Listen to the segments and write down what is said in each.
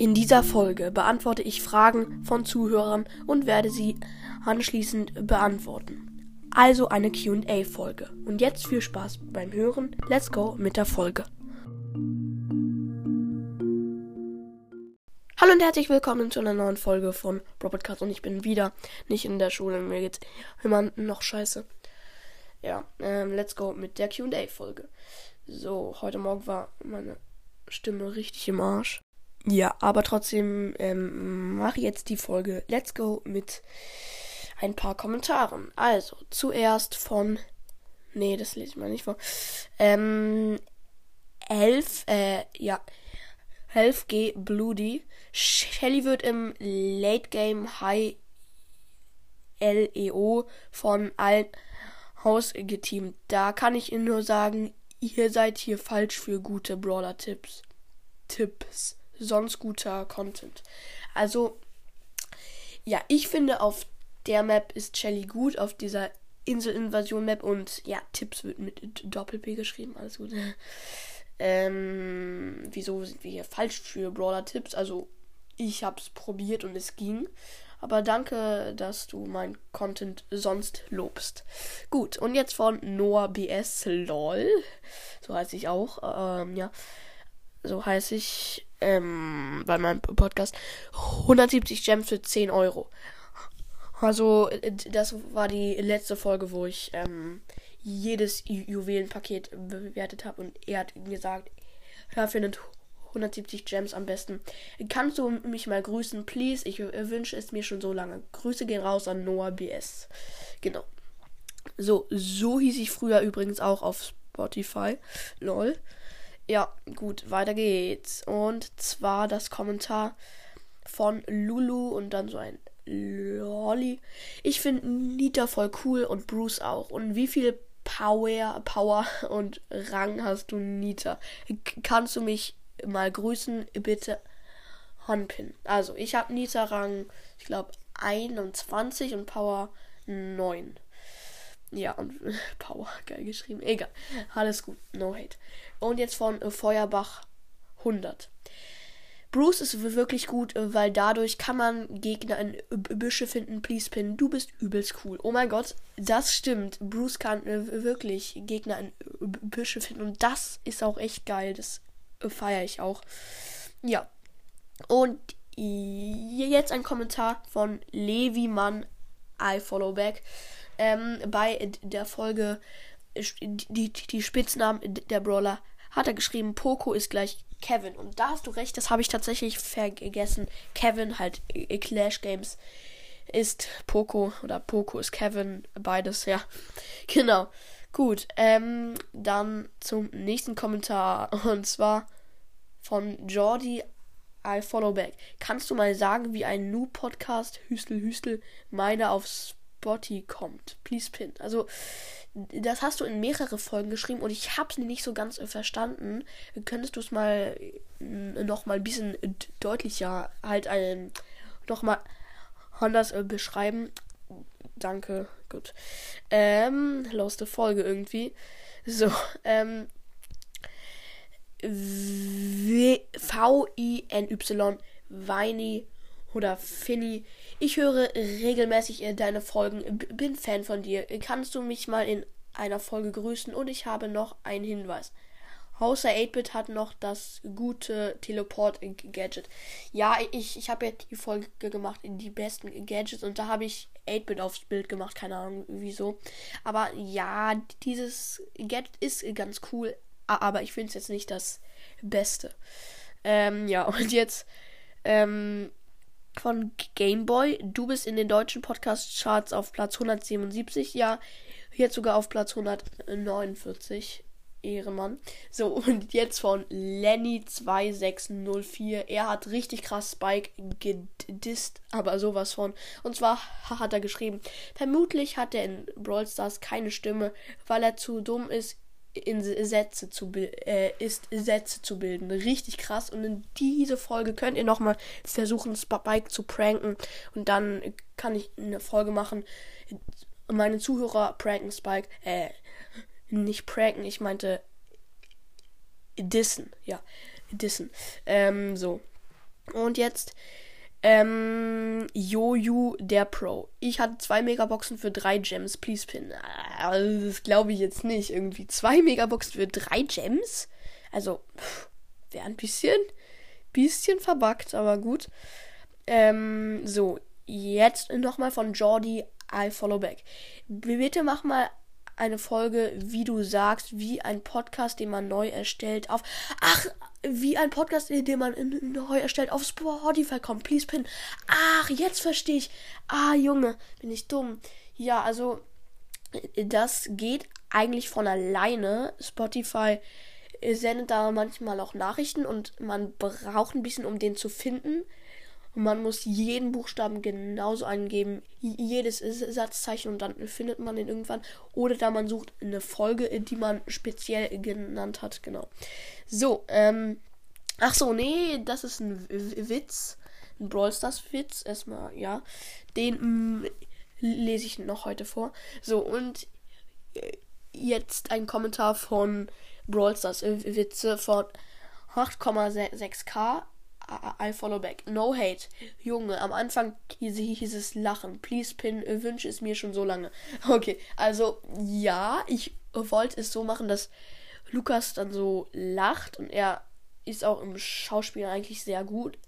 In dieser Folge beantworte ich Fragen von Zuhörern und werde sie anschließend beantworten. Also eine QA-Folge. Und jetzt viel Spaß beim Hören. Let's go mit der Folge. Hallo und herzlich willkommen zu einer neuen Folge von Robotcast und ich bin wieder nicht in der Schule. Mir geht's immer noch scheiße. Ja, ähm, let's go mit der QA-Folge. So, heute Morgen war meine Stimme richtig im Arsch. Ja, aber trotzdem ähm, mache ich jetzt die Folge Let's Go mit ein paar Kommentaren. Also, zuerst von. Nee, das lese ich mal nicht vor. Ähm. Elf, äh, ja. 11G Bloody. Shelly wird im Late Game High LEO von allen Haus geteamt. Da kann ich Ihnen nur sagen, ihr seid hier falsch für gute Brawler-Tipps. Tipps. Sonst guter Content. Also, ja, ich finde, auf der Map ist Shelly gut, auf dieser Inselinvasion-Map und ja, Tipps wird mit Doppel-P geschrieben, alles gut. ähm, wieso sind wir hier falsch für Brawler-Tipps? Also, ich hab's probiert und es ging. Aber danke, dass du mein Content sonst lobst. Gut, und jetzt von Noah BS LOL. So heiße ich auch. Ähm, ja. So heiße ich ähm, bei meinem Podcast. 170 Gems für 10 Euro. Also, das war die letzte Folge, wo ich ähm, jedes Ju Juwelenpaket bewertet habe. Und er hat gesagt, er findet 170 Gems am besten. Kannst du mich mal grüßen, please? Ich wünsche es mir schon so lange. Grüße gehen raus an Noah BS. Genau. So, so hieß ich früher übrigens auch auf Spotify. Lol. Ja, gut, weiter geht's. Und zwar das Kommentar von Lulu und dann so ein Lolly. Ich finde Nita voll cool und Bruce auch. Und wie viel Power, Power und Rang hast du, Nita? Kannst du mich mal grüßen, bitte Honpin. Also, ich habe Nita Rang, ich glaube, 21 und Power 9. Ja, und Power, geil geschrieben. Egal. Alles gut. No hate. Und jetzt von äh, Feuerbach 100. Bruce ist wirklich gut, äh, weil dadurch kann man Gegner in Büsche finden. Please Pin, du bist übelst cool. Oh mein Gott, das stimmt. Bruce kann äh, wirklich Gegner in Büsche finden und das ist auch echt geil. Das feiere ich auch. Ja. Und jetzt ein Kommentar von Levi Mann I Follow Back. Ähm, bei der Folge die, die Spitznamen der Brawler hat er geschrieben, Poco ist gleich Kevin. Und da hast du recht, das habe ich tatsächlich vergessen. Kevin, halt Clash Games, ist Poco oder Poco ist Kevin, beides, ja. Genau. Gut, ähm, dann zum nächsten Kommentar und zwar von Jordi I Follow Back. Kannst du mal sagen, wie ein New-Podcast Hüstel Hüstel meine auf Spotty kommt? Please pin. Also, das hast du in mehrere Folgen geschrieben und ich hab's nicht so ganz verstanden. Könntest du es mal noch mal ein bisschen deutlicher halt ein noch mal anders äh, beschreiben? Danke, gut. Ähm, loste Folge irgendwie. So, ähm, V-I-N-Y, Weini oder Finny. Ich höre regelmäßig deine Folgen, bin Fan von dir. Kannst du mich mal in einer Folge grüßen? Und ich habe noch einen Hinweis. Außer 8-Bit hat noch das gute Teleport-Gadget. Ja, ich, ich habe ja die Folge gemacht in die besten Gadgets und da habe ich 8-Bit aufs Bild gemacht. Keine Ahnung wieso. Aber ja, dieses Gadget ist ganz cool. Aber ich finde es jetzt nicht das Beste. Ähm, ja, und jetzt ähm, von Gameboy. Du bist in den deutschen Podcast-Charts auf Platz 177. Ja, jetzt sogar auf Platz 149. Ehrenmann. So, und jetzt von Lenny2604. Er hat richtig krass Spike gedisst, aber sowas von. Und zwar hat er geschrieben, vermutlich hat er in Brawl Stars keine Stimme, weil er zu dumm ist, in Sätze zu äh, ist Sätze zu bilden. Richtig krass. Und in diese Folge könnt ihr nochmal versuchen, Spike zu pranken. Und dann kann ich eine Folge machen. Meine Zuhörer pranken Spike. Äh, nicht pranken, ich meinte dissen. Ja, dissen. Ähm, so. Und jetzt ähm, Joju der Pro. Ich hatte zwei Megaboxen für drei Gems. Please pin. Also, das glaube ich jetzt nicht. Irgendwie zwei Megaboxen für drei Gems? Also, wäre ein bisschen, bisschen verbuggt, aber gut. Ähm, so, jetzt nochmal von Jordi I Follow Back. Bitte mach mal eine Folge, wie du sagst, wie ein Podcast, den man neu erstellt, auf. Ach, wie ein Podcast, den man neu erstellt, auf Spotify kommt. Please pin. Ach, jetzt verstehe ich. Ah, Junge, bin ich dumm. Ja, also, das geht eigentlich von alleine. Spotify sendet da manchmal auch Nachrichten und man braucht ein bisschen, um den zu finden. Und man muss jeden Buchstaben genauso eingeben, jedes Satzzeichen und dann findet man den irgendwann. Oder da man sucht eine Folge, die man speziell genannt hat, genau. So, ähm. Ach so, nee, das ist ein Witz. Ein Brawl Stars Witz. Erstmal, ja. Den mm, lese ich noch heute vor. So, und äh, jetzt ein Kommentar von Brawl Stars Witze von 8,6k I follow back. No hate. Junge, am Anfang hieß, hieß es Lachen. Please pin, wünsche es mir schon so lange. Okay, also ja, ich wollte es so machen, dass Lukas dann so lacht und er ist auch im Schauspiel eigentlich sehr gut.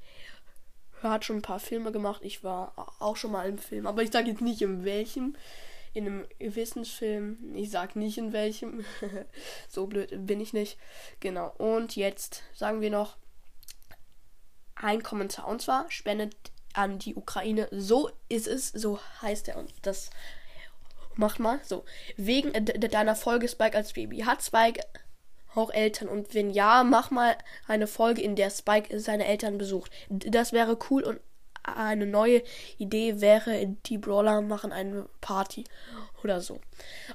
Er hat schon ein paar Filme gemacht. Ich war auch schon mal im Film, aber ich sage jetzt nicht in welchem. In einem Wissensfilm. Ich sag nicht in welchem. so blöd bin ich nicht. Genau. Und jetzt sagen wir noch ein Kommentar. Und zwar spendet an die Ukraine. So ist es, so heißt er. Und das macht mal so. Wegen deiner Folge Spike als Baby. Hat Spike auch Eltern? Und wenn ja, mach mal eine Folge, in der Spike seine Eltern besucht. Das wäre cool und eine neue Idee wäre, die Brawler machen eine Party oder so.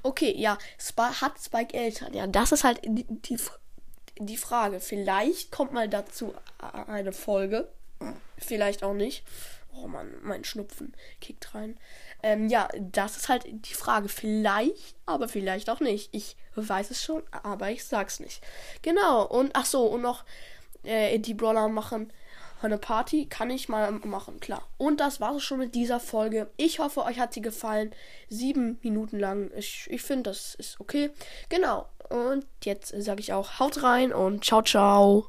Okay, ja, Sp hat Spike Eltern? Ja, das ist halt die, die die Frage. Vielleicht kommt mal dazu eine Folge. Vielleicht auch nicht. Oh Mann, mein Schnupfen kickt rein. Ähm, ja, das ist halt die Frage. Vielleicht, aber vielleicht auch nicht. Ich weiß es schon, aber ich sag's nicht. Genau. Und ach so, und noch äh, die Brawler machen eine Party. Kann ich mal machen, klar. Und das war's schon mit dieser Folge. Ich hoffe, euch hat sie gefallen. Sieben Minuten lang. Ich, ich finde, das ist okay. Genau. Und jetzt sage ich auch, haut rein und ciao, ciao.